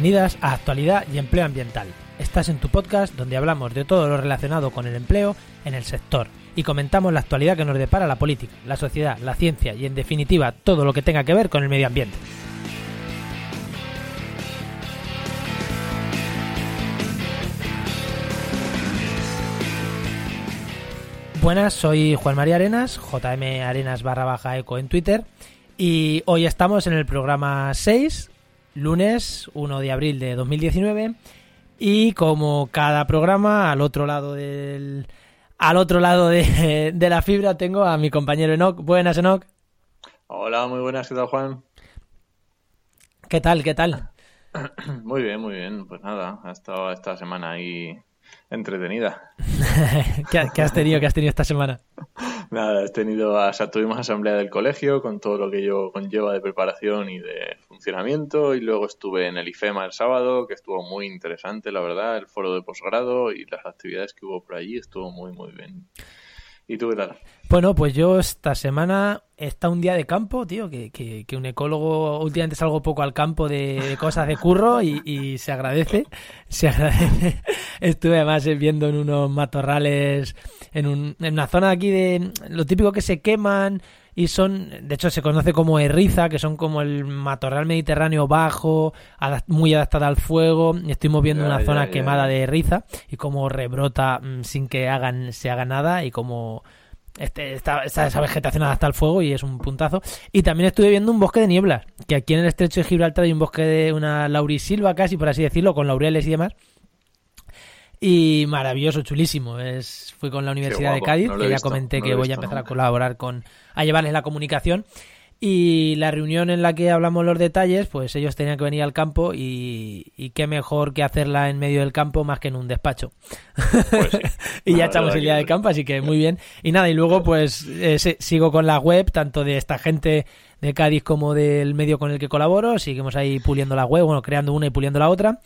Bienvenidas a Actualidad y Empleo Ambiental. Estás en tu podcast donde hablamos de todo lo relacionado con el empleo en el sector y comentamos la actualidad que nos depara la política, la sociedad, la ciencia y en definitiva todo lo que tenga que ver con el medio ambiente. Buenas, soy Juan María Arenas, JM Arenas barra baja eco en Twitter y hoy estamos en el programa 6 lunes 1 de abril de 2019 y como cada programa al otro lado del al otro lado de, la fibra tengo a mi compañero Enoch. Buenas Enoch. Hola, muy buenas, ¿qué tal Juan? ¿Qué tal? ¿Qué tal? Muy bien, muy bien. Pues nada, ha estado esta semana ahí entretenida. ¿Qué, has tenido? ¿Qué has tenido esta semana? Nada, he tenido, o sea, tuvimos asamblea del colegio con todo lo que yo conlleva de preparación y de funcionamiento y luego estuve en el IFEMA el sábado, que estuvo muy interesante, la verdad, el foro de posgrado y las actividades que hubo por allí estuvo muy, muy bien. ¿Y tú qué tal? Bueno, pues yo esta semana está un día de campo, tío, que, que, un ecólogo últimamente salgo poco al campo de, cosas de curro y, se agradece, se agradece. Estuve además viendo en unos matorrales, en, un, en una zona aquí de lo típico que se queman y son, de hecho se conoce como erriza, que son como el matorral mediterráneo bajo, muy adaptada al fuego, y estuvimos viendo una zona quemada de erriza y como rebrota mm, sin que hagan, se haga nada y como este, esta, esa vegetación adapta al fuego y es un puntazo. Y también estuve viendo un bosque de nieblas, que aquí en el estrecho de Gibraltar hay un bosque de una laurisilva casi, por así decirlo, con laureles y demás. Y maravilloso, chulísimo. Es, fui con la Universidad de Cádiz, que ya comenté que voy a empezar a colaborar con, a llevarles la comunicación. Y la reunión en la que hablamos los detalles, pues ellos tenían que venir al campo y, y qué mejor que hacerla en medio del campo más que en un despacho. Pues y ya echamos el día de campo, así que muy bien. Y nada, y luego pues eh, sigo con la web, tanto de esta gente de Cádiz como del medio con el que colaboro. Seguimos ahí puliendo la web, bueno, creando una y puliendo la otra.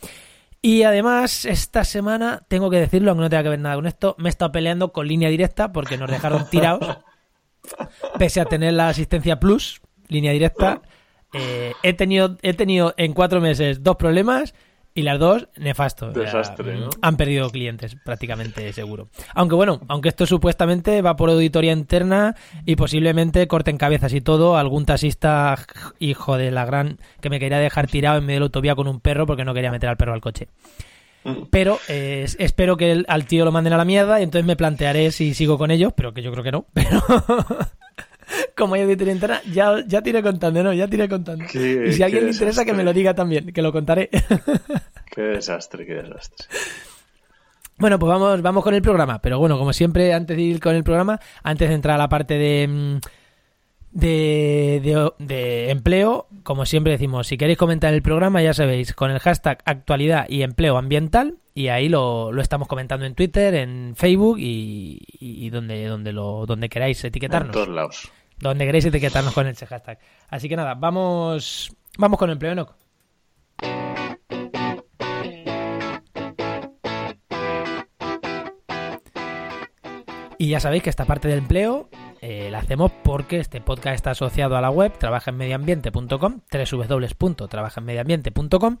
Y además, esta semana, tengo que decirlo, aunque no tenga que ver nada con esto, me he estado peleando con línea directa porque nos dejaron tirados. pese a tener la asistencia plus, línea directa, eh, he, tenido, he tenido en cuatro meses dos problemas y las dos nefastos. Desastre, ¿no? Han perdido clientes, prácticamente seguro. Aunque bueno, aunque esto supuestamente va por auditoría interna y posiblemente corten cabezas y todo, algún taxista, hijo de la gran, que me quería dejar tirado en medio de la autovía con un perro porque no quería meter al perro al coche. Mm. Pero eh, espero que al tío lo manden a la mierda y entonces me plantearé si sigo con ellos, pero que yo creo que no. Pero como hay de interna, ya, ya tiré contando, ¿no? Ya tiré contando. y si a alguien le interesa, que me lo diga también, que lo contaré. qué desastre, qué desastre. Bueno, pues vamos, vamos con el programa. Pero bueno, como siempre, antes de ir con el programa, antes de entrar a la parte de, mm, de, de, empleo, como siempre decimos, si queréis comentar el programa, ya sabéis, con el hashtag actualidad y empleo ambiental, y ahí lo, lo estamos comentando en Twitter, en Facebook y, y, donde, donde, lo, donde queráis etiquetarnos. En todos lados. Donde queráis etiquetarnos con ese hashtag. Así que nada, vamos, vamos con el empleo, ¿no? Y ya sabéis que esta parte del empleo eh, la hacemos porque este podcast está asociado a la web trabajaenmedioambiente.com, www.trabajaenmedioambiente.com,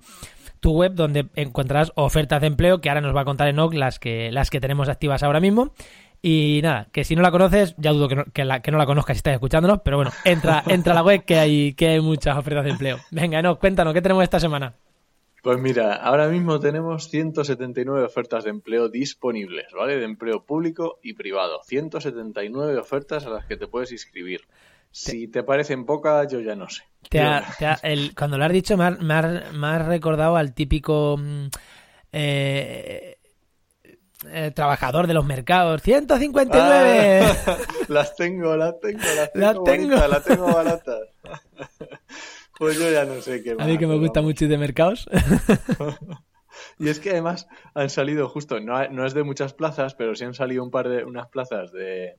tu web donde encontrarás ofertas de empleo que ahora nos va a contar Enoch las que, las que tenemos activas ahora mismo. Y nada, que si no la conoces, ya dudo que no, que la, que no la conozcas si estás escuchándonos, pero bueno, entra, entra a la web que hay, que hay muchas ofertas de empleo. Venga, Enoch, cuéntanos, ¿qué tenemos esta semana? Pues mira, ahora mismo tenemos 179 ofertas de empleo disponibles, ¿vale? De empleo público y privado. 179 ofertas a las que te puedes inscribir. Si te parecen pocas, yo ya no sé. cuando lo has dicho, me has, recordado al típico mm, eh, eh, trabajador de los mercados. ¡159! Ah, las tengo, las tengo, las tengo, las tengo. las tengo baratas. Pues yo ya no sé qué. A mí que me gusta mucho ir de mercados. Y es que además han salido justo, no, no, es de muchas plazas, pero sí han salido un par de unas plazas de,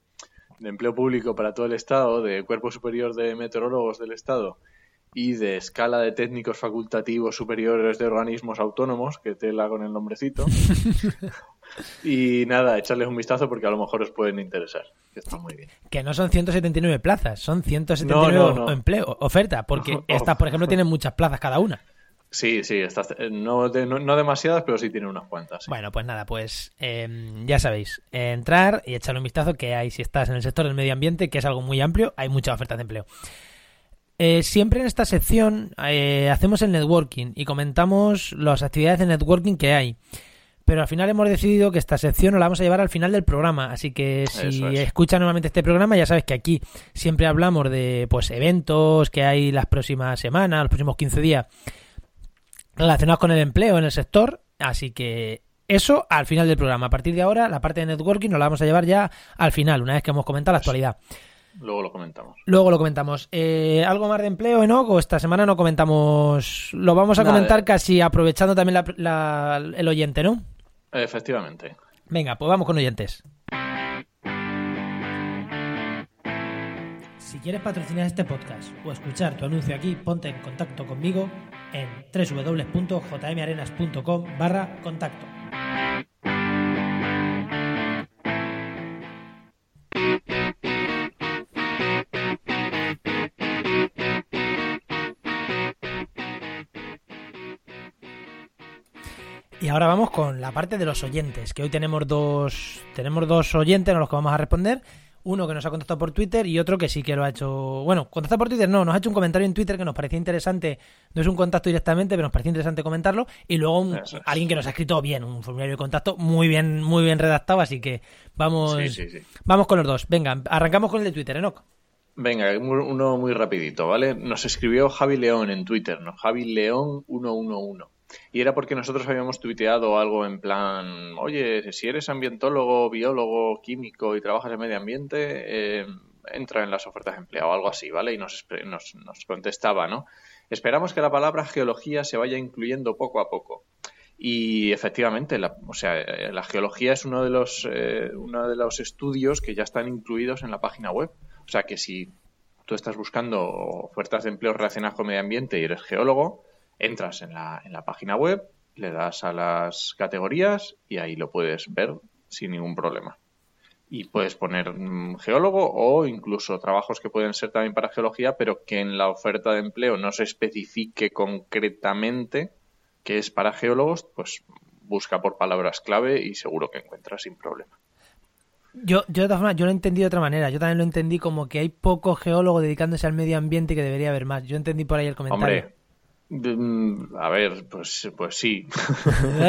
de empleo público para todo el Estado, de Cuerpo Superior de Meteorólogos del Estado y de escala de técnicos facultativos superiores de organismos autónomos, que tela con el nombrecito. Y nada, echarles un vistazo porque a lo mejor os pueden interesar, que está muy bien. Que no son 179 plazas, son 179 empleos, oferta, porque estas, por ejemplo, tienen muchas plazas cada una. Sí, sí, no, no, demasiadas, pero sí tienen unas cuantas. Bueno, pues nada, pues em, ya sabéis, entrar y echarle un vistazo que hay si estás en el sector del medio ambiente, que es algo muy amplio, hay muchas ofertas de empleo. Eh, siempre en esta sección eh, hacemos el networking y comentamos las actividades de networking que hay. Pero al final hemos decidido que esta sección nos la vamos a llevar al final del programa. Así que si escuchas nuevamente este programa, ya sabes que aquí siempre hablamos de pues eventos que hay las próximas semanas, los próximos 15 días relacionados con el empleo en el sector. Así que eso al final del programa. A partir de ahora, la parte de networking nos la vamos a llevar ya al final, una vez que hemos comentado la actualidad. Luego lo comentamos. Luego lo comentamos. Eh, ¿Algo más de empleo, Enoch? ¿O esta semana no comentamos? Lo vamos a comentar casi aprovechando también el oyente, ¿no? Efectivamente. Venga, pues vamos con oyentes. Si quieres patrocinar este podcast o escuchar tu anuncio aquí, ponte en contacto conmigo en www.jmarenas.com barra contacto. Y ahora vamos con la parte de los oyentes, que hoy tenemos dos, tenemos dos oyentes a los que vamos a responder. Uno que nos ha contactado por Twitter y otro que sí que lo ha hecho. Bueno, contactado por Twitter no, nos ha hecho un comentario en Twitter que nos parecía interesante. No es un contacto directamente, pero nos parecía interesante comentarlo. Y luego alguien que nos ha escrito bien, un formulario de contacto muy bien, muy bien redactado. Así que vamos, vamos con los dos. Venga, arrancamos con el de Twitter, Enoch. Venga, uno muy rapidito, ¿vale? Nos escribió Javi León en Twitter, ¿no? Javi León 111. Y era porque nosotros habíamos tuiteado algo en plan, oye, si eres ambientólogo, biólogo, químico y trabajas en medio ambiente, eh, entra en las ofertas de empleo o algo así, ¿vale? Y nos, nos, nos contestaba, ¿no? Esperamos que la palabra geología se vaya incluyendo poco a poco. Y efectivamente, la, o sea, la geología es uno de los eh, uno de los estudios que ya están incluidos en la página web. O sea que si tú estás buscando ofertas de empleo relacionadas con medio ambiente y eres geólogo, entras en la, en la página web, le das a las categorías y ahí lo puedes ver sin ningún problema. Y puedes poner mm, geólogo o incluso trabajos que pueden ser también para geología, pero que en la oferta de empleo no se especifique concretamente que es para geólogos, pues busca por palabras clave y seguro que encuentras sin problema. Yo, yo de todas formas, yo lo entendí de otra manera. Yo también lo entendí como que hay pocos geólogos dedicándose al medio ambiente y que debería haber más. Yo entendí por ahí el comentario. Mm, a ver, pues, pues sí.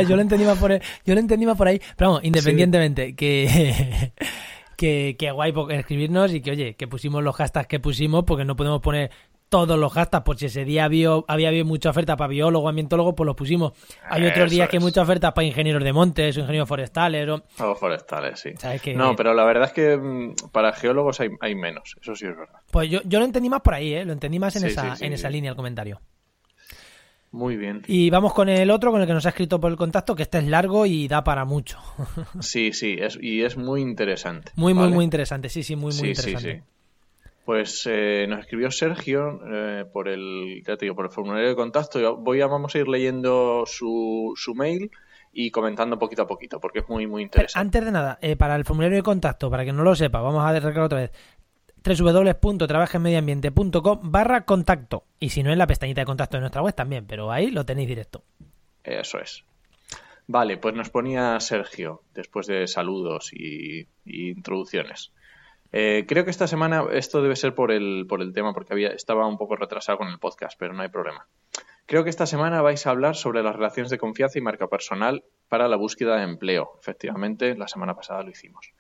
yo lo entendí más por ahí, yo lo entendí por ahí, pero vamos, independientemente, que, que, que guay escribirnos y que oye, que pusimos los hashtags que pusimos porque no podemos poner todos los hashtags, por si ese día había, había, había mucha oferta para biólogo, ambientólogo, pues los pusimos. Hay otros días que hay mucha oferta para ingenieros de montes o ingenieros forestales. O, forestales, sí. No, pero la verdad es que mm, para geólogos hay, hay, menos, eso sí es verdad. Pues yo, yo lo entendí más por ahí, ¿eh? lo entendí más en, esa, en esa línea el comentario. Muy bien. Y vamos con el otro, con el que nos ha escrito por el contacto, que este es largo y da para mucho. sí, sí, es, y es muy interesante. Muy, muy, muy interesante, sí, sí, muy, muy interesante. Sí, sí. Pues eh, nos escribió Sergio eh, por el, ya te digo, por el formulario de contacto. Voy a, vamos a ir leyendo su, su mail y comentando poquito a poquito, porque es muy, muy interesante. Antes de nada, eh, para el formulario de contacto, para que no lo sepa, vamos a recordar otra vez www.trabajenmediambiente.com barra contacto. Y si no, en la pestañita de contacto de nuestra web también, pero ahí lo tenéis directo. Eso es. Vale, pues nos ponía Sergio, después de saludos y, introducciones. Eh, creo que esta semana esto debe ser por el, por el tema, porque había, estaba un poco retrasado con el podcast, pero no hay problema. Creo que esta semana vais a hablar sobre las relaciones de confianza y marca personal para la búsqueda de empleo. Efectivamente, la semana pasada lo hicimos.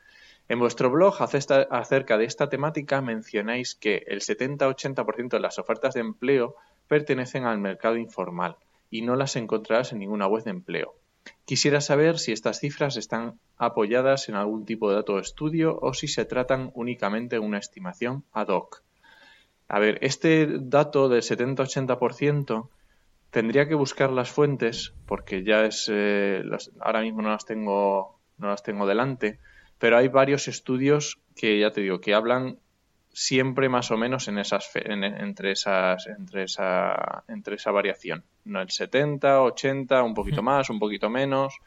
En vuestro blog acerca de esta temática mencionáis que el 70-80% de las ofertas de empleo pertenecen al mercado informal y no las encontrarás en ninguna web de empleo. Quisiera saber si estas cifras están apoyadas en algún tipo de dato de estudio o si se tratan únicamente de una estimación ad hoc. A ver, este dato del 70-80% tendría que buscar las fuentes porque ya es eh, ahora mismo no las tengo no las tengo delante, pero hay varios estudios que ya te digo que hablan siempre más o menos en esas entre esas entre esa entre esa variación. No el 70 80 un poquito más un poquito menos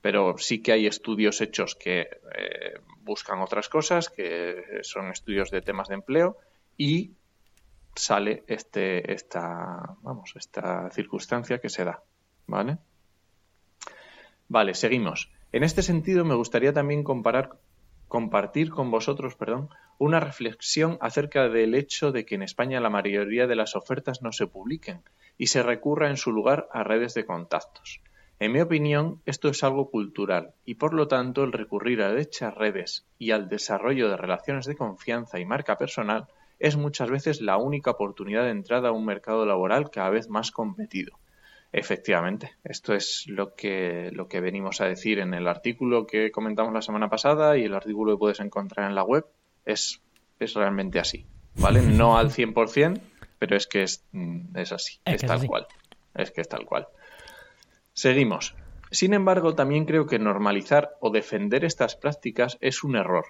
pero sí que hay estudios hechos que eh, buscan otras cosas que son estudios de temas de empleo y sale este esta vamos esta circunstancia que se da vale vale seguimos en este sentido me gustaría también compartir con vosotros perdón una reflexión acerca del hecho de que en España la mayoría de las ofertas no se publiquen y se recurra en su lugar a redes de contactos. En mi opinión, esto es algo cultural y por lo tanto el recurrir a dichas redes y al desarrollo de relaciones de confianza y marca personal es muchas veces la única oportunidad de entrada a un mercado laboral cada vez más competido. Efectivamente, esto es lo que, lo que venimos a decir en el artículo que comentamos la semana pasada y el artículo que puedes encontrar en la web es, es realmente así, ¿vale? No al 100%, pero es que es, mm, es así, es, tal cual. Es que es tal cual. Seguimos. Sin embargo, también creo que normalizar o defender estas prácticas es un error.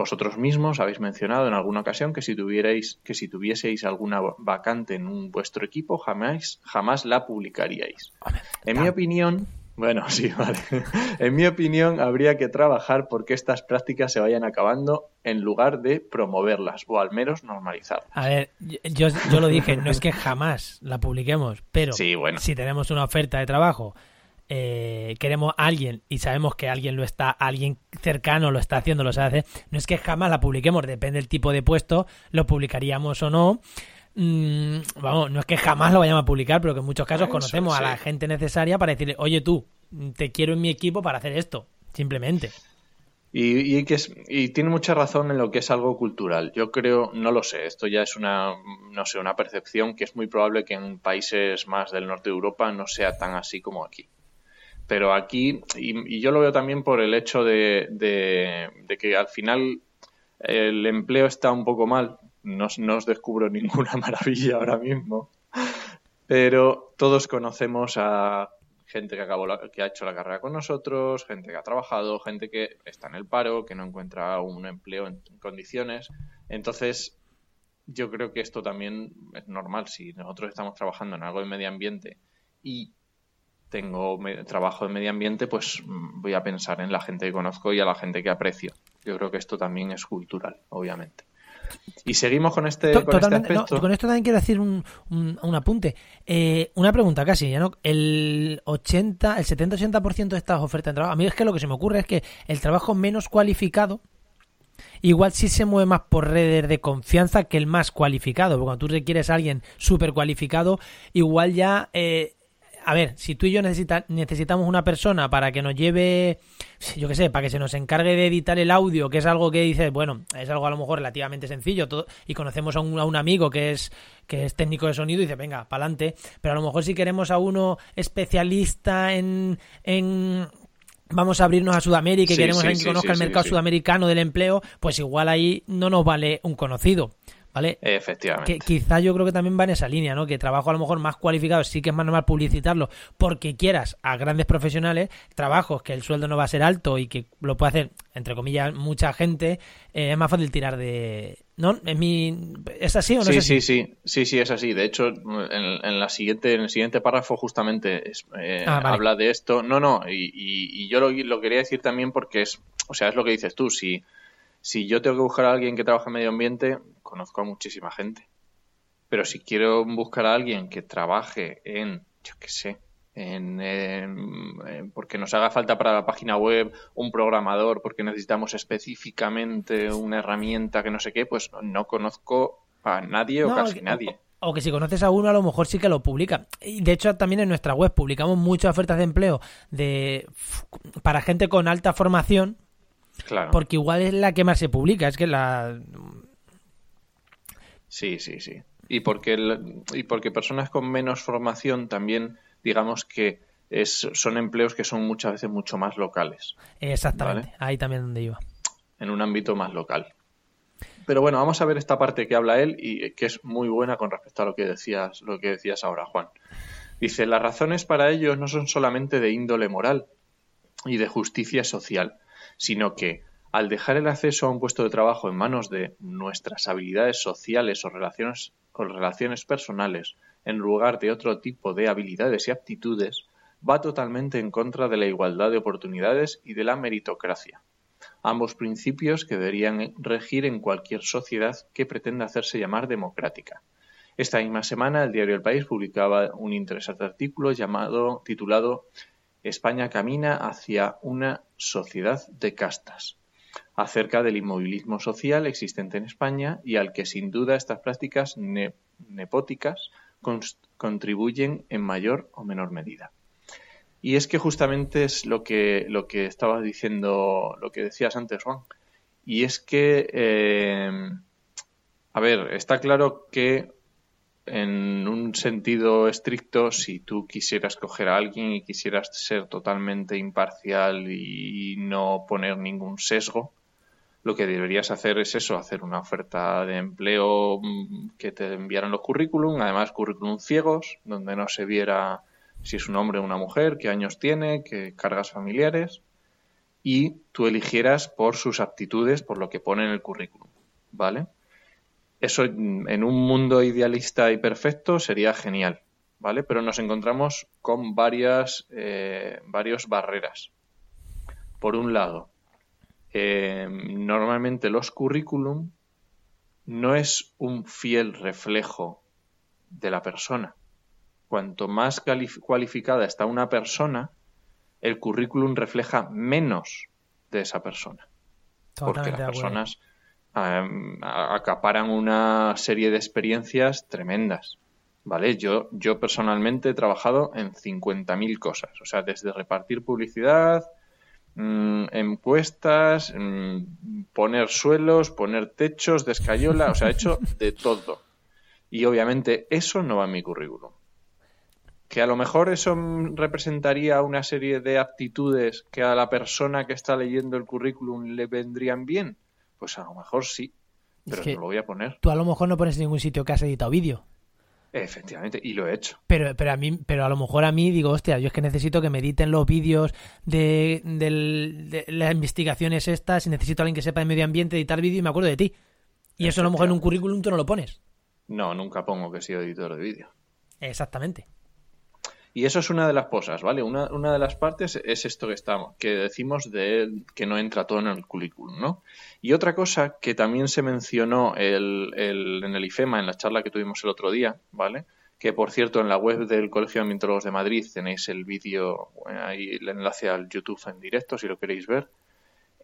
Vosotros mismos habéis mencionado en alguna ocasión que si tuvierais, que si tuvieseis alguna vacante en un, vuestro equipo, jamás, jamás la publicaríais. En mi opinión, bueno, sí, vale. En mi opinión, habría que trabajar porque estas prácticas se vayan acabando en lugar de promoverlas o al menos normalizarlas. A ver, yo, lo dije, no es que jamás la publiquemos, pero si tenemos una oferta de trabajo, eh, queremos a alguien y sabemos que alguien lo está, alguien cercano lo está haciendo, lo sabe hacer, no es que jamás la publiquemos, depende del tipo de puesto, lo publicaríamos o no. Mm, vamos, no es que jamás lo vayamos a publicar, pero que en muchos casos conocemos a la gente necesaria para decirle, oye tú, te quiero en mi equipo para hacer esto, simplemente. Y, que y tiene mucha razón en lo que es algo cultural. Yo creo, no lo sé, esto ya es una, no sé, una percepción que es muy probable que en países más del norte de Europa no sea tan así como aquí. Pero aquí, y, yo lo veo también por el hecho de, que al final el empleo está un poco mal, no, os descubro ninguna maravilla ahora mismo, pero todos conocemos a gente que, acabó que ha hecho la carrera con nosotros, gente que ha trabajado, gente que está en el paro, que no encuentra un empleo en, condiciones. Entonces, yo creo que esto también es normal. Si nosotros estamos trabajando en algo de medio ambiente y tengo trabajo de medio ambiente, pues mm, voy a pensar en la gente que conozco y a la gente que aprecio. Yo creo que esto también es cultural, obviamente. Y seguimos con este, con este aspecto. con esto también quiero decir un, un, apunte. Eh, una pregunta casi, ¿no? El 80, el 70-80% de estas ofertas de trabajo, a mí es que lo que se me ocurre es que el trabajo menos cualificado igual sí se mueve más por redes de confianza que el más cualificado. Porque cuando tú requieres a alguien súper cualificado, igual ya eh, a ver, si tú y yo necesitamos una persona para que nos lleve, yo qué sé, para que se nos encargue de editar el audio, que es algo que dices, bueno, es algo a lo mejor relativamente sencillo, todo, y conocemos a un, amigo que es, que es técnico de sonido y dice, venga, para adelante, pero a lo mejor si queremos a uno especialista en, en vamos a abrirnos a Sudamérica y queremos alguien que conozca el mercado sudamericano del empleo, pues igual ahí no nos vale un conocido. ¿Vale? Efectivamente. Que quizá yo creo que también va en esa línea, ¿no? Que trabajo a lo mejor más cualificado, sí que es más normal publicitarlo porque quieras a grandes profesionales, trabajos que el sueldo no va a ser alto y que lo puede hacer, entre comillas, mucha gente, eh, es más fácil tirar de... ¿No? ¿Es, mi... ¿Es así o no sí, es así? Sí, sí, sí, sí, es así. De hecho, en, la siguiente, en el siguiente párrafo justamente eh, ah, habla de esto. No, no, y, y, yo lo, lo, quería decir también porque es, o sea, es lo que dices tú, si, si yo tengo que buscar a alguien que trabaje en medio ambiente, conozco a muchísima gente. Pero si quiero buscar a alguien que trabaje en, yo qué sé, en, porque nos haga falta para la página web un programador, porque necesitamos específicamente una herramienta que no sé qué, pues no conozco a nadie o casi nadie. O, que si conoces a uno, a lo mejor sí que lo publica. Y de hecho, también en nuestra web publicamos muchas ofertas de empleo de para gente con alta formación. Claro. Porque igual es la que más se publica. Es que la Sí, sí, sí. Y porque, y porque personas con menos formación también, digamos que es, son empleos que son muchas veces mucho más locales. Exactamente, ahí también donde iba. En un ámbito más local. Pero bueno, vamos a ver esta parte que habla él y que es muy buena con respecto a lo que decías, lo que decías ahora, Juan. Dice, las razones para ellos no son solamente de índole moral y de justicia social, sino que al dejar el acceso a un puesto de trabajo en manos de nuestras habilidades sociales o relaciones, personales, en lugar de otro tipo de habilidades y aptitudes, va totalmente en contra de la igualdad de oportunidades y de la meritocracia, ambos principios que deberían regir en cualquier sociedad que pretenda hacerse llamar democrática. Esta misma semana el diario El País publicaba un interesante artículo llamado titulado España camina hacia una sociedad de castas acerca del inmovilismo social existente en España y al que sin duda estas prácticas nepóticas contribuyen en mayor o menor medida. Y es que justamente es lo que, lo que estabas diciendo, lo que decías antes, Juan. Y es que, eh, a ver, está claro que en un sentido estricto, si tú quisieras coger a alguien y quisieras ser totalmente imparcial y no poner ningún sesgo, lo que deberías hacer es eso, hacer una oferta de empleo mm, que te enviaran los currículum, además currículum ciegos, donde no se viera si es un hombre o una mujer, qué años tiene, qué cargas familiares, y tú eligieras por sus aptitudes, por lo que pone en el currículum, ¿vale? Eso en un mundo idealista y perfecto sería genial, ¿vale? Pero nos encontramos con varias, eh, varias barreras. Por un lado, eh, normalmente los currículum no es un fiel reflejo de la persona. Cuanto más cualificada está una persona, el currículum refleja menos de esa persona. porque las personas acaparan una serie de experiencias tremendas. ¿Vale? Yo, yo personalmente he trabajado en 50.000 cosas. O sea, desde repartir publicidad, mmm, encuestas, mm, poner suelos, poner techos de escayola. O sea, he hecho de todo. Y obviamente eso no va en mi currículum. Que a lo mejor eso representaría una serie de aptitudes que a la persona que está leyendo el currículum le vendrían bien pues a lo mejor sí, pero no lo voy a poner. Tú a lo mejor no pones en ningún sitio que has editado vídeo. Efectivamente, y lo he hecho. Pero, pero a mí, pero a lo mejor a mí digo, hostia, yo es que necesito que me editen los vídeos de, de, las investigaciones estas, y necesito a alguien que sepa de medio ambiente editar vídeo y me acuerdo de ti. Y eso a lo mejor en un currículum tú no lo pones. No, nunca pongo que he sido editor de vídeo. Exactamente. Y eso es una de las cosas, ¿vale? Una, una de las partes es esto que estamos, que decimos de que no entra todo en el currículum, ¿no? Y otra cosa que también se mencionó el, el, en el IFEMA, en la charla que tuvimos el otro día, ¿vale? Que por cierto, en la web del Colegio de Ambientólogos de Madrid tenéis el vídeo, ahí el enlace al YouTube en directo si lo queréis ver.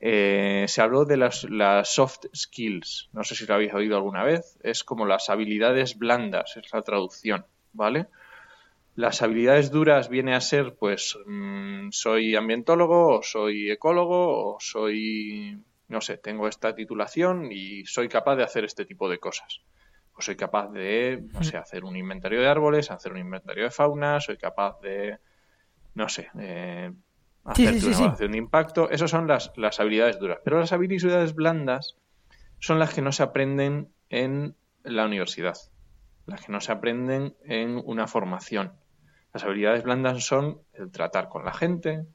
Eh, se habló de las, las, soft skills, no sé si lo habéis oído alguna vez, es como las habilidades blandas, es la traducción, ¿vale? Las habilidades duras viene a ser, pues, mm, soy ambientólogo, o soy ecólogo, o soy, no sé, tengo esta titulación y soy capaz de hacer este tipo de cosas. O soy capaz de, no sé, hacer un inventario de árboles, hacer un inventario de fauna, soy capaz de, no sé, eh, hacer una evaluación de impacto. Esas son las, las habilidades duras. Pero las habilidades blandas son las que no se aprenden en la universidad, las que no se aprenden en una formación las habilidades blandas son el tratar con la gente,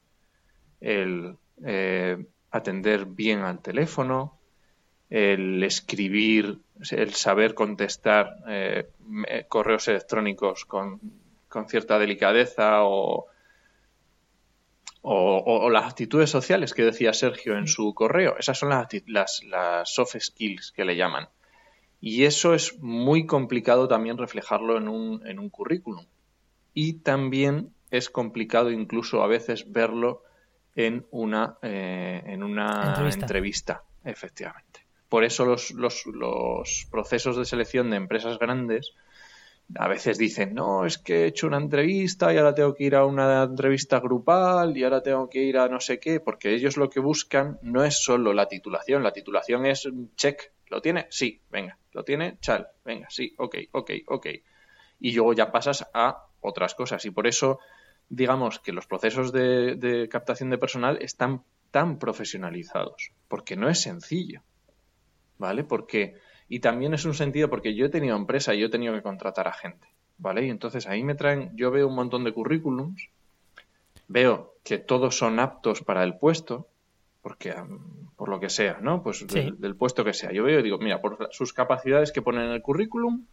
el eh, atender bien al teléfono, el escribir, el saber contestar eh, correos electrónicos con, cierta delicadeza o, las actitudes sociales que decía Sergio en su correo. Esas son las, soft skills que le llaman. Y eso es muy complicado también reflejarlo en un, en un currículum y también es complicado incluso a veces verlo en una, eh, en una entrevista. efectivamente. Por eso los, los, los procesos de selección de empresas grandes a veces dicen, no, es que he hecho una entrevista y ahora tengo que ir a una entrevista grupal y ahora tengo que ir a no sé qué, porque ellos lo que buscan no es solo la titulación, la titulación es check, ¿lo tiene? Sí, venga, ¿lo tiene? Chal, venga, sí, ok, ok, ok. Y luego ya pasas a otras cosas. Y por eso, digamos que los procesos de, captación de personal están tan profesionalizados, porque no es sencillo. ¿vale? Porque, y también es un sentido porque yo he tenido empresa y yo he tenido que contratar a gente, ¿vale? Y entonces ahí me traen, yo veo un montón de currículums, veo que todos son aptos para el puesto, porque por lo que sea, ¿no? Pues del, puesto que sea. Yo veo y digo, mira, por sus capacidades que ponen en el currículum,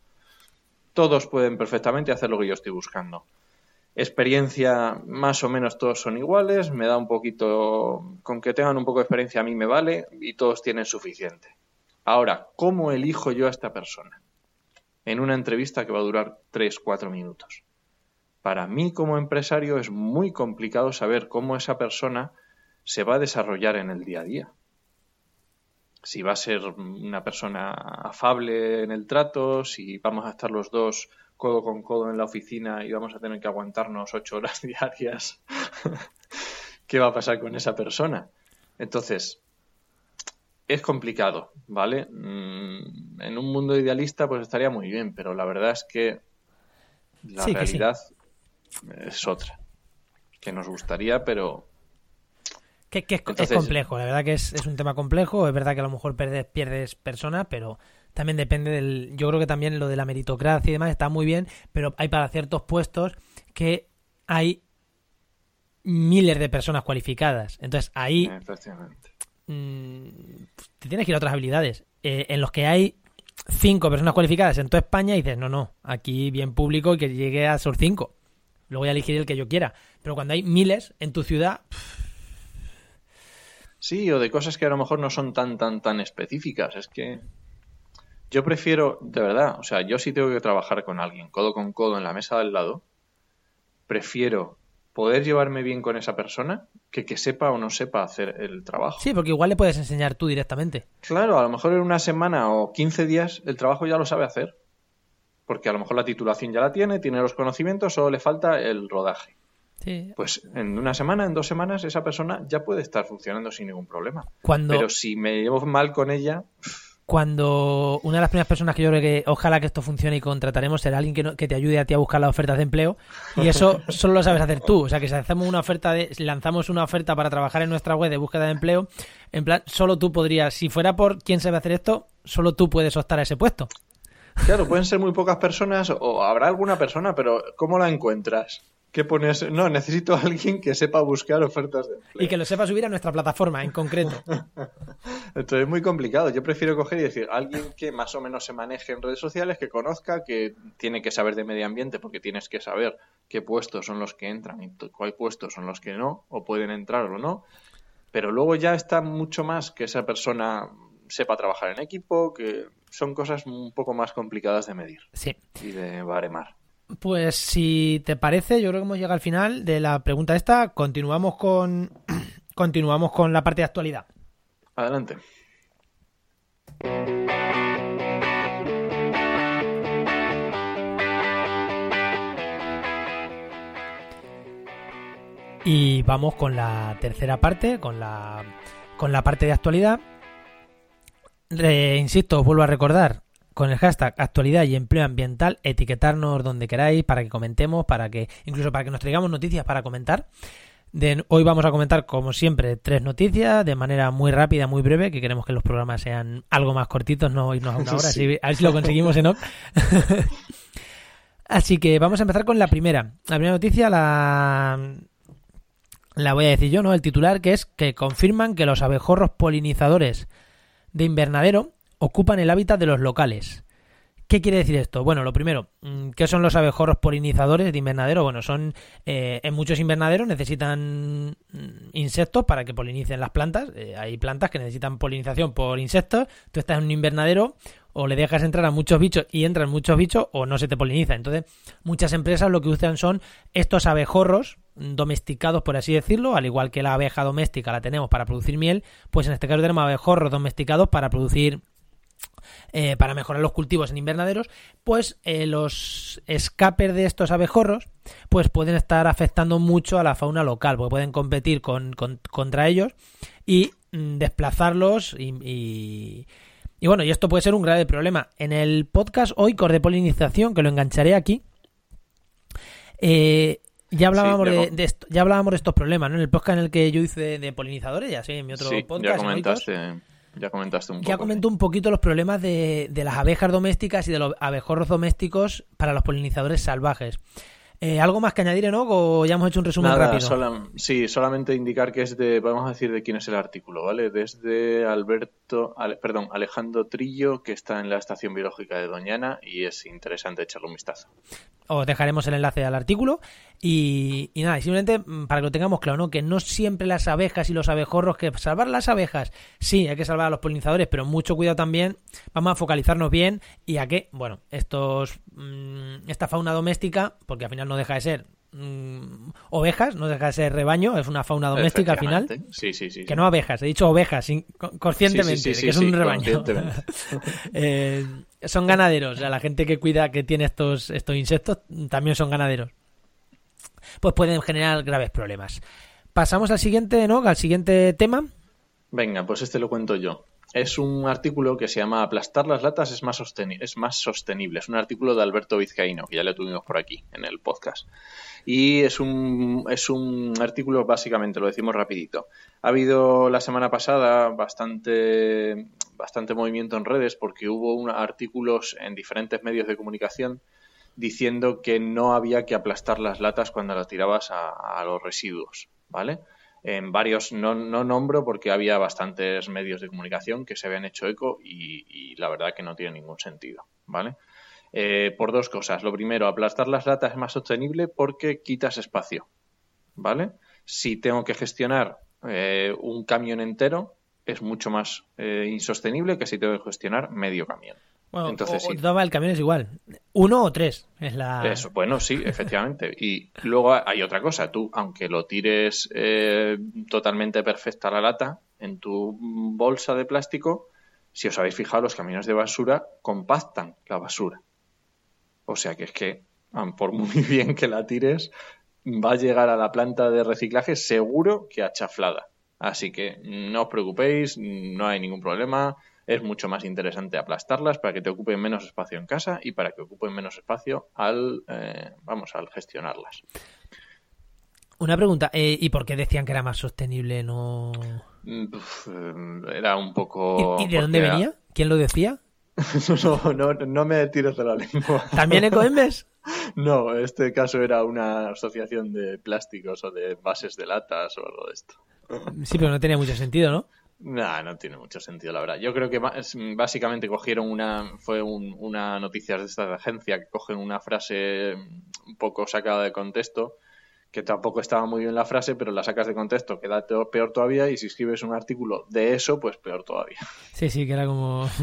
todos pueden perfectamente hacer lo que yo estoy buscando. Experiencia, más o menos todos son iguales, me da un poquito, con que tengan un poco de experiencia a mí me vale y todos tienen suficiente. Ahora, ¿cómo elijo yo a esta persona? En una entrevista que va a durar 3-4 minutos. Para mí como empresario es muy complicado saber cómo esa persona se va a desarrollar en el día a día. Si va a ser una persona afable en el trato, si vamos a estar los dos codo con codo en la oficina y vamos a tener que aguantarnos ocho horas diarias, ¿qué va a pasar con esa persona? Entonces, es complicado, ¿vale? Mm, en un mundo idealista pues estaría muy bien, pero la verdad es que la realidad es otra. Que nos gustaría, pero que, es, complejo, la verdad que es, un tema complejo. Es verdad que a lo mejor pierdes, pierdes personas, pero también depende del. Yo creo que también lo de la meritocracia y demás está muy bien, pero hay para ciertos puestos que hay miles de personas cualificadas. Entonces ahí. Mm, te tienes que ir a otras habilidades. Eh, en los que hay cinco personas cualificadas en toda España y dices, no, no, aquí bien público y que llegue a esos cinco. Luego voy a elegir el que yo quiera. Pero cuando hay miles en tu ciudad. Sí, o de cosas que a lo mejor no son tan, tan, tan específicas. Es que yo prefiero, de verdad, o sea, yo sí tengo que trabajar con alguien, codo con codo en la mesa del lado, prefiero poder llevarme bien con esa persona que que sepa o no sepa hacer el trabajo. Sí, porque igual le puedes enseñar tú directamente. Claro, a lo mejor en una semana o 15 días el trabajo ya lo sabe hacer. Porque a lo mejor la titulación ya la tiene, tiene los conocimientos, solo le falta el rodaje. Pues en una semana, en dos semanas, esa persona ya puede estar funcionando sin ningún problema. Pero si me llevo mal con ella. Cuando una de las primeras personas que yo creo que ojalá que esto funcione y contrataremos será alguien que, que te ayude a ti a buscar las ofertas de empleo y eso solo lo sabes hacer tú. O sea que si hacemos una oferta de, lanzamos una oferta para trabajar en nuestra web de búsqueda de empleo, en plan, solo tú podrías, si fuera por quién sabe hacer esto, solo tú puedes optar a ese puesto. Claro, pueden ser muy pocas personas o habrá alguna persona, pero ¿cómo la encuentras? ¿Qué pones? No, necesito a alguien que sepa buscar ofertas de empleo. Y que lo sepa subir a nuestra plataforma en concreto. Entonces es muy complicado. Yo prefiero coger y decir alguien que más o menos se maneje en redes sociales, que conozca, que tiene que saber de medio ambiente, porque tienes que saber qué puestos son los que entran y cuáles puestos son los que no, o pueden entrar o no. Pero luego ya está mucho más que esa persona sepa trabajar en equipo, que son cosas un poco más complicadas de medir sí. y de baremar. Pues si te parece, yo creo que hemos llegado al final de la pregunta esta. Continuamos con continuamos con la parte de actualidad. Adelante. Y vamos con la tercera parte, con la, con la parte de actualidad. insisto, os vuelvo a recordar, con el hashtag actualidad y empleo ambiental, etiquetarnos donde queráis para que comentemos, para que incluso para que nos traigamos noticias para comentar. De, hoy vamos a comentar, como siempre, tres noticias de manera muy rápida, muy breve, que queremos que los programas sean algo más cortitos, no irnos a una hora, así, a ver si lo conseguimos, en así que vamos a empezar con la primera. La primera noticia la, la voy a decir yo, ¿no? El titular que es que confirman que los abejorros polinizadores de invernadero ocupan el hábitat de los locales. ¿Qué quiere decir esto? Bueno, lo primero, mm, ¿qué son los abejorros polinizadores de invernadero? Bueno, son eh, en muchos invernaderos necesitan mm, insectos para que polinicen las plantas. Eh, hay plantas que necesitan polinización por insectos. Tú estás en un invernadero o le dejas entrar a muchos bichos y entran muchos bichos o no se te poliniza. Entonces, muchas empresas lo que usan son estos abejorros domesticados, por así decirlo, al igual que la abeja doméstica la tenemos para producir miel, pues en este caso tenemos abejorros domesticados para producir eh, para mejorar los cultivos en invernaderos, pues eh, los escapes de estos abejorros pues pueden estar afectando mucho a la fauna local, porque pueden competir con, contra ellos y mm, desplazarlos y, y, bueno, y esto puede ser un grave problema. En el podcast hoy, de polinización, que lo engancharé aquí, eh, ya hablábamos de, esto, ya hablábamos de estos problemas, ¿no? En el podcast en el que yo hice de, polinizadores, ya sé, en mi otro podcast. Ya comentaste ya comentaste un poco. Ya comentó un poquito los problemas de, de las abejas domésticas y de los abejorros domésticos para los polinizadores salvajes. Eh, ¿Algo más que añadir, no? ¿O ya hemos hecho un resumen Nada, rápido? sola- sí, solamente indicar que es de, vamos a decir de quién es el artículo, ¿vale? Desde Alberto, Ale- perdón, Alejandro Trillo, que está en la Estación Biológica de Doñana y es interesante echarle un vistazo. Os dejaremos el enlace al artículo. Y, y nada, y simplemente mm, para que lo tengamos claro, ¿no? Que no siempre las abejas y los abejorros, que salvar las abejas, sí, hay que salvar a los polinizadores, pero mucho cuidado también. Vamos a focalizarnos bien y a que, bueno, estos mm, esta fauna doméstica, porque al final no deja de ser mm, ovejas, no deja de ser rebaño, es una fauna doméstica al final. Sí, sí, sí. Que no abejas, he dicho ovejas, conscientemente, que es un rebaño. Eh, son ganaderos, o sea, la gente que cuida, que tiene estos, estos insectos, también son ganaderos. Pues pueden generar graves problemas. Pasamos al siguiente, ¿no? Al siguiente tema. Venga, pues este lo cuento yo. Es un artículo que se llama Aplastar las latas es más, es más sostenible. Es un artículo de Alberto Vizcaíno, que ya le tuvimos por aquí en el podcast. Y es un, es un artículo, básicamente, lo decimos rapidito. Ha habido la semana pasada bastante, bastante movimiento en redes porque hubo un- artículos en diferentes medios de comunicación diciendo que no había que aplastar las latas cuando las tirabas a los residuos, ¿vale? En varios, no, no nombro porque había bastantes medios de comunicación que se habían hecho eco y, la verdad que no tiene ningún sentido, ¿vale? Eh, por dos cosas. Lo primero, aplastar las latas es más sostenible porque quitas espacio, ¿vale? Si tengo que gestionar eh, un camión entero, es mucho más eh, insostenible que si tengo que gestionar medio camión. Bueno, Entonces, o- o sí. el camión es igual. Uno o tres es la. Eso, bueno, sí, efectivamente. Y luego hay otra cosa. Tú, aunque lo tires eh, totalmente perfecta la lata en tu bolsa de plástico, si os habéis fijado, los camiones de basura compactan la basura. O sea que es que, por muy bien que la tires, va a llegar a la planta de reciclaje seguro que achaflada. Así que no os preocupéis, no hay ningún problema. Es mucho más interesante aplastarlas para que te ocupen menos espacio en casa y para que ocupen menos espacio al, eh, vamos, al gestionarlas. Una pregunta, eh, ¿y por qué decían que era más sostenible? No. Mm, uf, eh, Era un poco. ¿Y, y de dónde venía? ¿Quién lo decía? no, no, no me tires de la lengua. ¿También Ecoembes? No, este caso era una asociación de plásticos o de bases de latas o algo de esto. Sí, pero no tenía mucho sentido, ¿no? Nah, no tiene mucho sentido, la verdad. Yo creo que más- básicamente cogieron una, fue un- una noticia de esta agencia que cogen una frase un poco sacada de contexto, que tampoco estaba muy bien la frase, pero la sacas de contexto, queda peor todavía, y si escribes un artículo de eso, pues peor todavía. Sí, sí, que era como.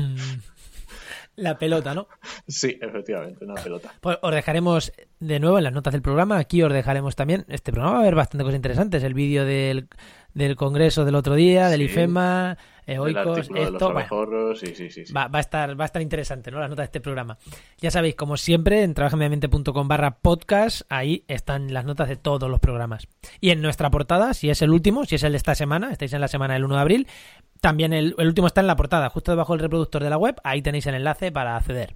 La pelota, ¿no? Sí, efectivamente, una pelota. Pues os dejaremos de nuevo en las notas del programa. Aquí os dejaremos también. Este programa va a haber bastante cosas interesantes. El vídeo del, del congreso del otro día, del Sí. IFEMA, de los esto. bueno, abejorros, sí, sí, sí. sí. va, va a estar, va a estar interesante, ¿no? Las notas de este programa. Ya sabéis, como siempre, en trabajamediamente.com barra podcast, ahí están las notas de todos los programas. Y en nuestra portada, si es el último, si es el de esta semana, estáis en la semana del 1 de abril, también el, el último está en la portada, justo debajo del reproductor de la web, ahí tenéis el enlace para acceder.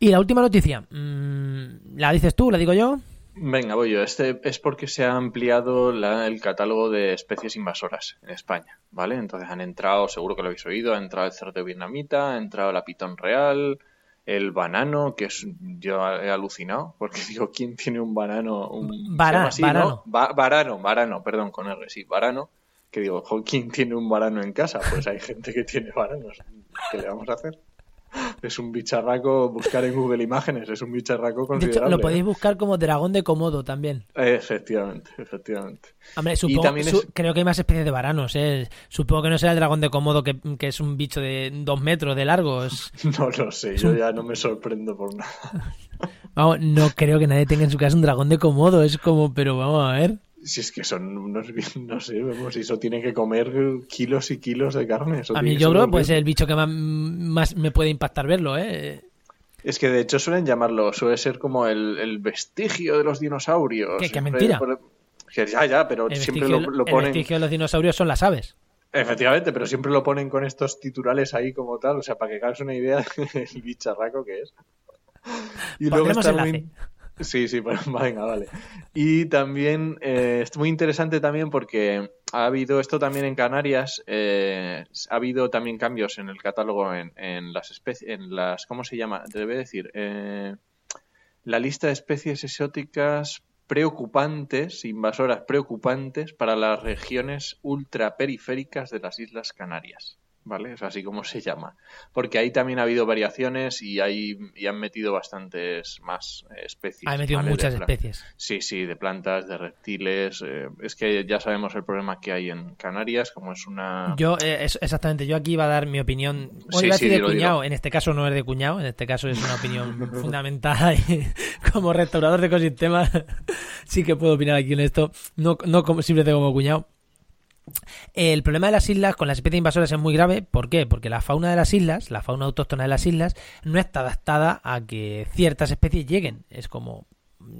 Y la última noticia, mm, ¿la dices tú, la digo yo? Venga, voy yo. Este es porque se ha ampliado la- el catálogo de especies invasoras en España, ¿vale? Entonces han entrado, seguro que lo habéis oído, ha entrado el cerdo vietnamita, ha entrado la pitón real, el banano, que es yo he alucinado, porque digo, ¿quién tiene un banano? Un, llama así, varano. ¿no? Va- varano, varano, perdón, con R, sí, varano. Que digo, ¿quién tiene un varano en casa? Pues hay gente que tiene varanos. ¿Qué le vamos a hacer? Es un bicharraco, buscar en Google Imágenes, es un bicharraco De hecho, considerable. lo podéis buscar como dragón de Komodo también. Efectivamente, efectivamente. Hombre, supongo, también su- es- creo que hay más especies de varanos, ¿eh? Supongo que no será el dragón de Komodo, que, que es un bicho de dos metros de largo. es- No lo sé, yo ya no me sorprendo por nada. Vamos, no creo que nadie tenga en su casa un dragón de Komodo. Es como, pero vamos a ver. Si es que son unos, no sé, vemos, eso tiene que comer kilos y kilos de carne. eso A mí que yo creo que ser el bicho que más, más me puede impactar verlo, ¿eh? Es que de hecho suelen llamarlo, suele ser como el, el vestigio de los dinosaurios. ¿Qué- qué Siempre mentira? que ya, ya, pero El siempre vestigio, lo, lo el ponen. vestigio de los dinosaurios son las aves. Efectivamente, pero siempre lo ponen con estos titulares ahí como tal, o sea, para que hagas una idea del bicharraco que es. Y Pondremos está muy... Sí, sí, pues venga, vale. Y también eh, es muy interesante también porque ha habido esto también en Canarias, eh, ha habido también cambios en el catálogo en, las especies, en las, ¿cómo se llama? Debe decir, eh, la lista de especies exóticas preocupantes, invasoras preocupantes para las regiones ultraperiféricas de las Islas Canarias. ¿Vale? Es así como se llama. Porque ahí también ha habido variaciones y, hay, y han metido bastantes más eh, especies. Ha metido muchas especies. Sí, sí, de plantas, de reptiles. Eh, es que ya sabemos el problema que hay en Canarias, como es una... Yo, eh, exactamente, yo aquí iba a dar mi opinión. Bueno, sí, de cuñado, en este caso no es de cuñado, en este caso es una opinión fundamental y como restaurador de ecosistemas sí que puedo opinar aquí en esto, no, no como, simplemente como cuñado. El problema de las islas con las especies invasoras es muy grave. ¿Por qué? Porque la fauna de las islas, la fauna autóctona de las islas, no está adaptada a que ciertas especies lleguen. Es como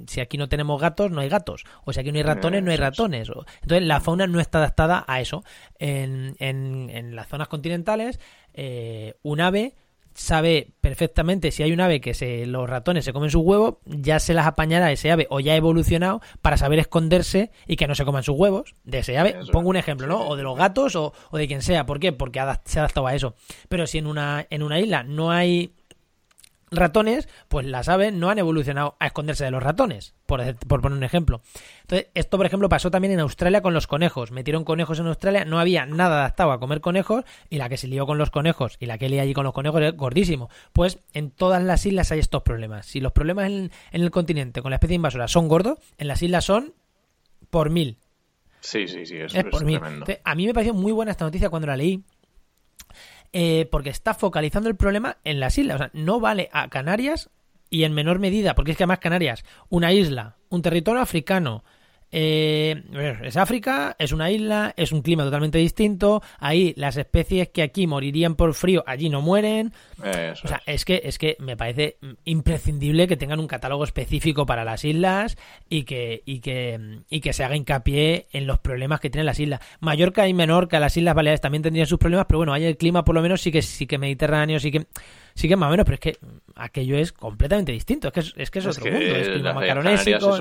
si aquí no tenemos gatos, no hay gatos. O si aquí no hay ratones, no hay ratones. Entonces la fauna no está adaptada a eso. En, en, en las zonas continentales, eh, un ave sabe perfectamente si hay un ave que se, los ratones se comen sus huevos, ya se las apañará ese ave o ya ha evolucionado para saber esconderse y que no se coman sus huevos de ese ave. Pongo un ejemplo, ¿no? O de los gatos o, o de quien sea. ¿Por qué? Porque se ha adaptado a eso. Pero si en una, en una isla no hay ratones, pues las aves no han evolucionado a esconderse de los ratones, por, por, poner un ejemplo. Entonces, esto, por ejemplo, pasó también en Australia con los conejos. Metieron conejos en Australia, no había nada adaptado a comer conejos, y la que se lió con los conejos y la que lió allí con los conejos es gordísimo. Pues en todas las islas hay estos problemas. Si los problemas en, el continente con la especie invasora son gordos, en las islas son por mil. Sí, sí, sí, eso es, por mil. a mí me pareció muy buena esta noticia cuando la leí eh, porque está focalizando el problema en las islas. O sea, no vale a Canarias y en menor medida, porque es que además Canarias, una isla, un territorio africano, eh, es África, es una isla, es un clima totalmente distinto. Ahí las especies que aquí morirían por frío, allí no mueren. o sea, es que, es que me parece imprescindible que tengan un catálogo específico para las islas y que, y que, y que se haga hincapié en los problemas que tienen las islas. Mallorca y Menorca, las Islas Baleares también tendrían sus problemas, pero bueno, ahí el clima por lo menos sí que, sí que mediterráneo, sí que, sí que más o menos, pero es que aquello es completamente distinto. Es que es, que es, otro mundo. Es clima macaronésico.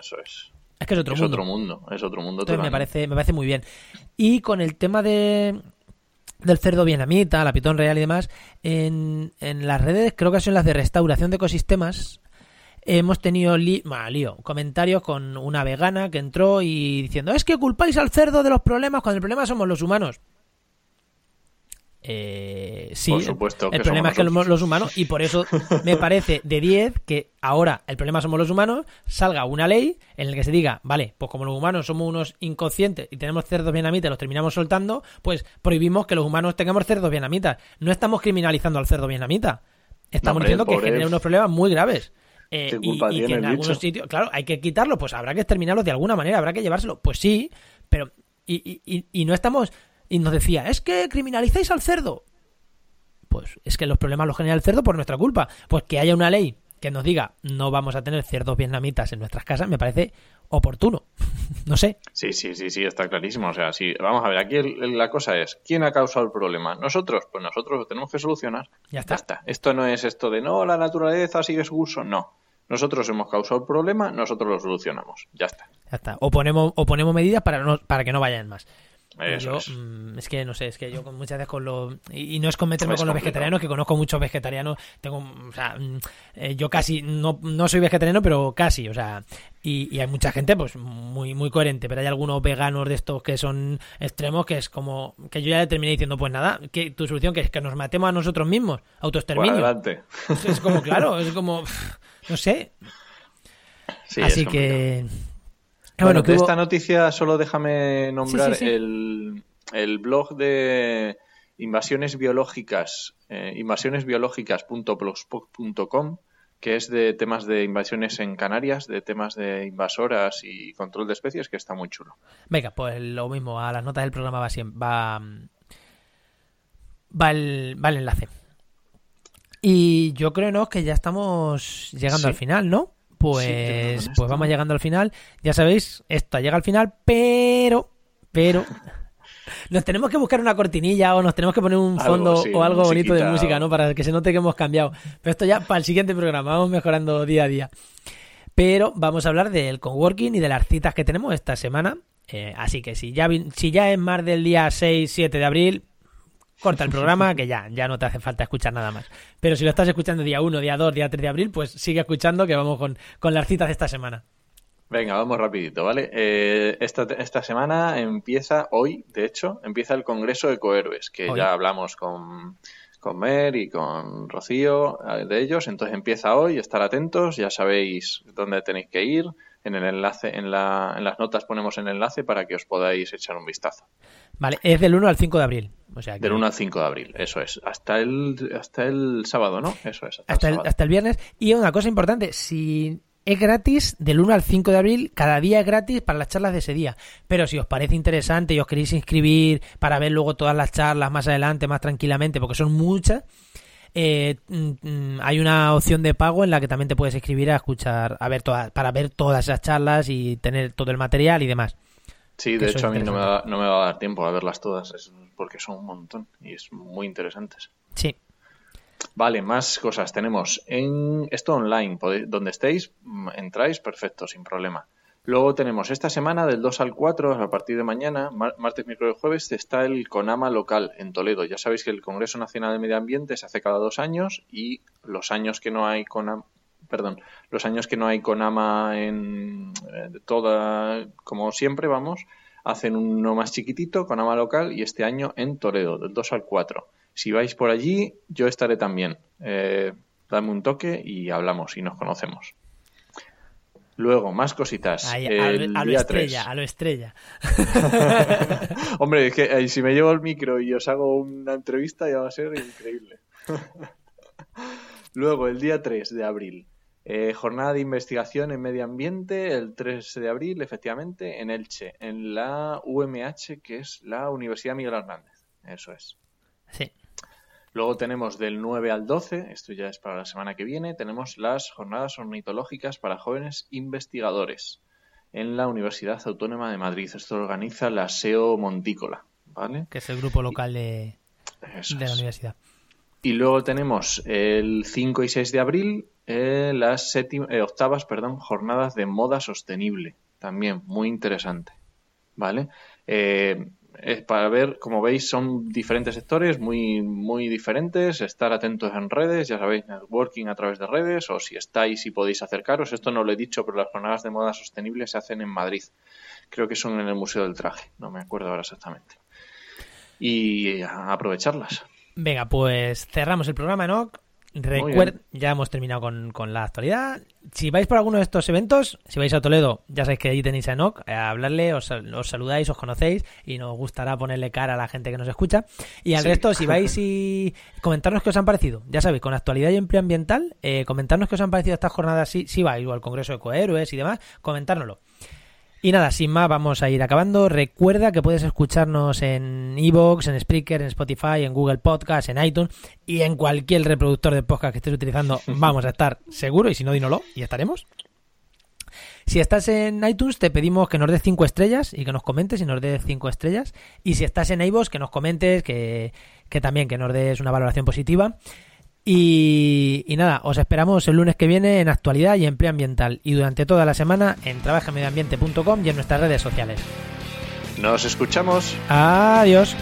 eso es. Es que es otro es mundo. Otro mundo. Es otro mundo. Entonces me parece, me parece muy bien. Y con el tema de del cerdo vietnamita, la pitón real y demás, en, en las redes, creo que son las de restauración de ecosistemas, hemos tenido lío, comentarios con una vegana que entró y diciendo, es que culpáis al cerdo de los problemas cuando el problema somos los humanos. Eh, sí, supuesto el problema es que somos los humanos y por eso me parece de 10 que ahora el problema somos los humanos, salga una ley en la que se diga, vale, pues como los humanos somos unos inconscientes y tenemos cerdos vietnamitas y los terminamos soltando, pues prohibimos que los humanos tengamos cerdos vietnamitas. No estamos criminalizando al cerdo vietnamita, estamos diciendo que genera unos problemas muy graves. Eh, y, que en algunos sitios, claro, hay que quitarlo, pues habrá que exterminarlos de alguna manera, habrá que llevárselo. Pues sí, pero y, y, y, no estamos y nos decía, es que criminalizáis al cerdo. Pues es que los problemas los genera el cerdo por nuestra culpa. Pues que haya una ley que nos diga no vamos a tener cerdos vietnamitas en nuestras casas me parece oportuno. no sé. Sí, sí, sí, sí, está clarísimo. O sea, sí, vamos a ver, aquí la cosa es, ¿quién ha causado el problema? ¿Nosotros? Pues nosotros lo tenemos que solucionar. Ya está. Esto no es esto de no, la naturaleza sigue su curso. No. Nosotros hemos causado el problema, nosotros lo solucionamos. Ya está. Ya está. O ponemos, o ponemos medidas para, no, para que no vayan más yo, mm, es. que no sé, es que yo muchas veces con los. Y, no es con meterme con los vegetarianos, que conozco muchos vegetarianos. Tengo. O sea, mm, eh, yo casi. No, no soy vegetariano, pero casi, o sea. Y, hay mucha gente, pues, muy, muy coherente. Pero hay algunos veganos de estos que son extremos, que es como. Que yo ya le terminé diciendo, pues nada, que tu solución que es que nos matemos a nosotros mismos, autoexterminio. adelante. Es como, claro, es como. No sé. Así que. Bueno, de esta noticia solo déjame nombrar El, el, blog de invasiones biológicas, eh, invasionesbiológicas.blogspot.com, que es de temas de invasiones en Canarias, de temas de invasoras y control de especies, que está muy chulo. Venga, pues lo mismo, a las notas del programa va siempre, va, va, el, va el enlace. Y yo creo ¿no? que ya estamos llegando al final, ¿no? Pues, pues vamos llegando al final. Ya sabéis, esto llega al final, pero, pero, nos tenemos que buscar una cortinilla o nos tenemos que poner un fondo o algo bonito de música, ¿no? Para que se note que hemos cambiado. Pero esto ya para el siguiente programa, vamos mejorando día a día. Pero vamos a hablar del coworking y de las citas que tenemos esta semana. Eh, así que si ya, si ya es más del día 6, 7 de abril, corta el programa que ya, ya no te hace falta escuchar nada más. Pero si lo estás escuchando día 1, día 2, día 3 de abril, pues sigue escuchando que vamos con, con las citas de esta semana. Venga, vamos rapidito, ¿vale? Eh, esta, esta semana empieza, hoy, de hecho, empieza el Congreso de Ecohéroes, que ya hablamos con, con Mer y con Rocío eh, de ellos. Entonces empieza hoy, estar atentos, ya sabéis dónde tenéis que ir. En el enlace, en, la, en las notas ponemos el enlace para que os podáis echar un vistazo. Vale, es del 1 al 5 de abril. O sea Del 1 al 5 de abril, eso es. Hasta el, hasta el sábado, ¿no? Eso es. Hasta, el, hasta el viernes. Y una cosa importante, si es gratis del 1 al 5 de abril, cada día es gratis para las charlas de ese día. Pero si os parece interesante y os queréis inscribir para ver luego todas las charlas más adelante, más tranquilamente, porque son muchas, eh, mm, mm, hay una opción de pago en la que también te puedes inscribir a escuchar, a ver todas, para ver todas esas charlas y tener todo el material y demás. Sí, de hecho a mí no me, va, no me, va, a dar tiempo a verlas todas, porque son un montón y es muy interesantes. Sí, Vale, más cosas tenemos. En esto online, donde estéis, mm, entráis, perfecto, sin problema. Luego tenemos esta semana, del 2 al 4, a partir de mañana, martes, miércoles y jueves, está el CONAMA local en Toledo. Ya sabéis que el Congreso Nacional de Medio Ambiente se hace cada dos años y los años que no hay CONAMA, perdón, los años que no hay CONAMA en eh, toda, como siempre, vamos, hacen uno más chiquitito, CONAMA local, y este año en Toledo, del 2 al 4. Si vais por allí, yo estaré también. Eh, dame un toque y hablamos y nos conocemos. Luego, más cositas. a, lo estrella, a lo estrella. Hombre, es que eh, si me llevo el micro y os hago una entrevista ya va a ser increíble. Luego, el día 3 de abril. Eh, jornada de investigación en medio ambiente, el 3 de abril, efectivamente, en Elche, en la UMH, que es la Universidad Miguel Hernández. Eso es. Sí. Luego tenemos del 9 al 12, esto ya es para la semana que viene, tenemos las jornadas ornitológicas para jóvenes investigadores en la Universidad Autónoma de Madrid. Esto lo organiza la SEO Montícola, ¿vale? Que es el grupo local de, la universidad. Y luego tenemos el 5 y 6 de abril eh, las eh, octavas perdón, jornadas de moda sostenible. También muy interesante. ¿Vale? Eh, es para ver, como veis, son diferentes sectores muy, muy diferentes. Estar atentos en redes, ya sabéis, networking a través de redes, o si estáis y podéis acercaros. Esto no lo he dicho, pero las jornadas de moda sostenible se hacen en Madrid. Creo que son en el Museo del Traje, no me acuerdo ahora exactamente. Y aprovecharlas. Venga, pues cerramos el programa, ¿no? Recuerden, ya hemos terminado con, la actualidad. Si vais por alguno de estos eventos, si vais a Toledo, ya sabéis que ahí tenéis a Enoch, a hablarle, os, saludáis, os conocéis y nos gustará ponerle cara a la gente que nos escucha. Y al resto, si vais y comentarnos qué os han parecido, ya sabéis, con actualidad y empleo ambiental, eh, comentarnos qué os han parecido estas jornadas, si, si vais o al Congreso de Cohéroes y demás, comentárnoslo. Y nada, sin más, vamos a ir acabando. Recuerda que puedes escucharnos en Evox, en Spreaker, en Spotify, en Google Podcast, en iTunes y en cualquier reproductor de podcast que estés utilizando. Vamos a estar seguro y si no, dínoslo y estaremos. Si estás en iTunes, te pedimos que nos des 5 estrellas y que nos comentes y nos des 5 estrellas. Y si estás en iVoox, que nos comentes, que, que también que nos des una valoración positiva. Y, nada, os esperamos el lunes que viene en actualidad y empleo ambiental y durante toda la semana en trabajamedioambiente.com y en nuestras redes sociales. Nos escuchamos. Adiós.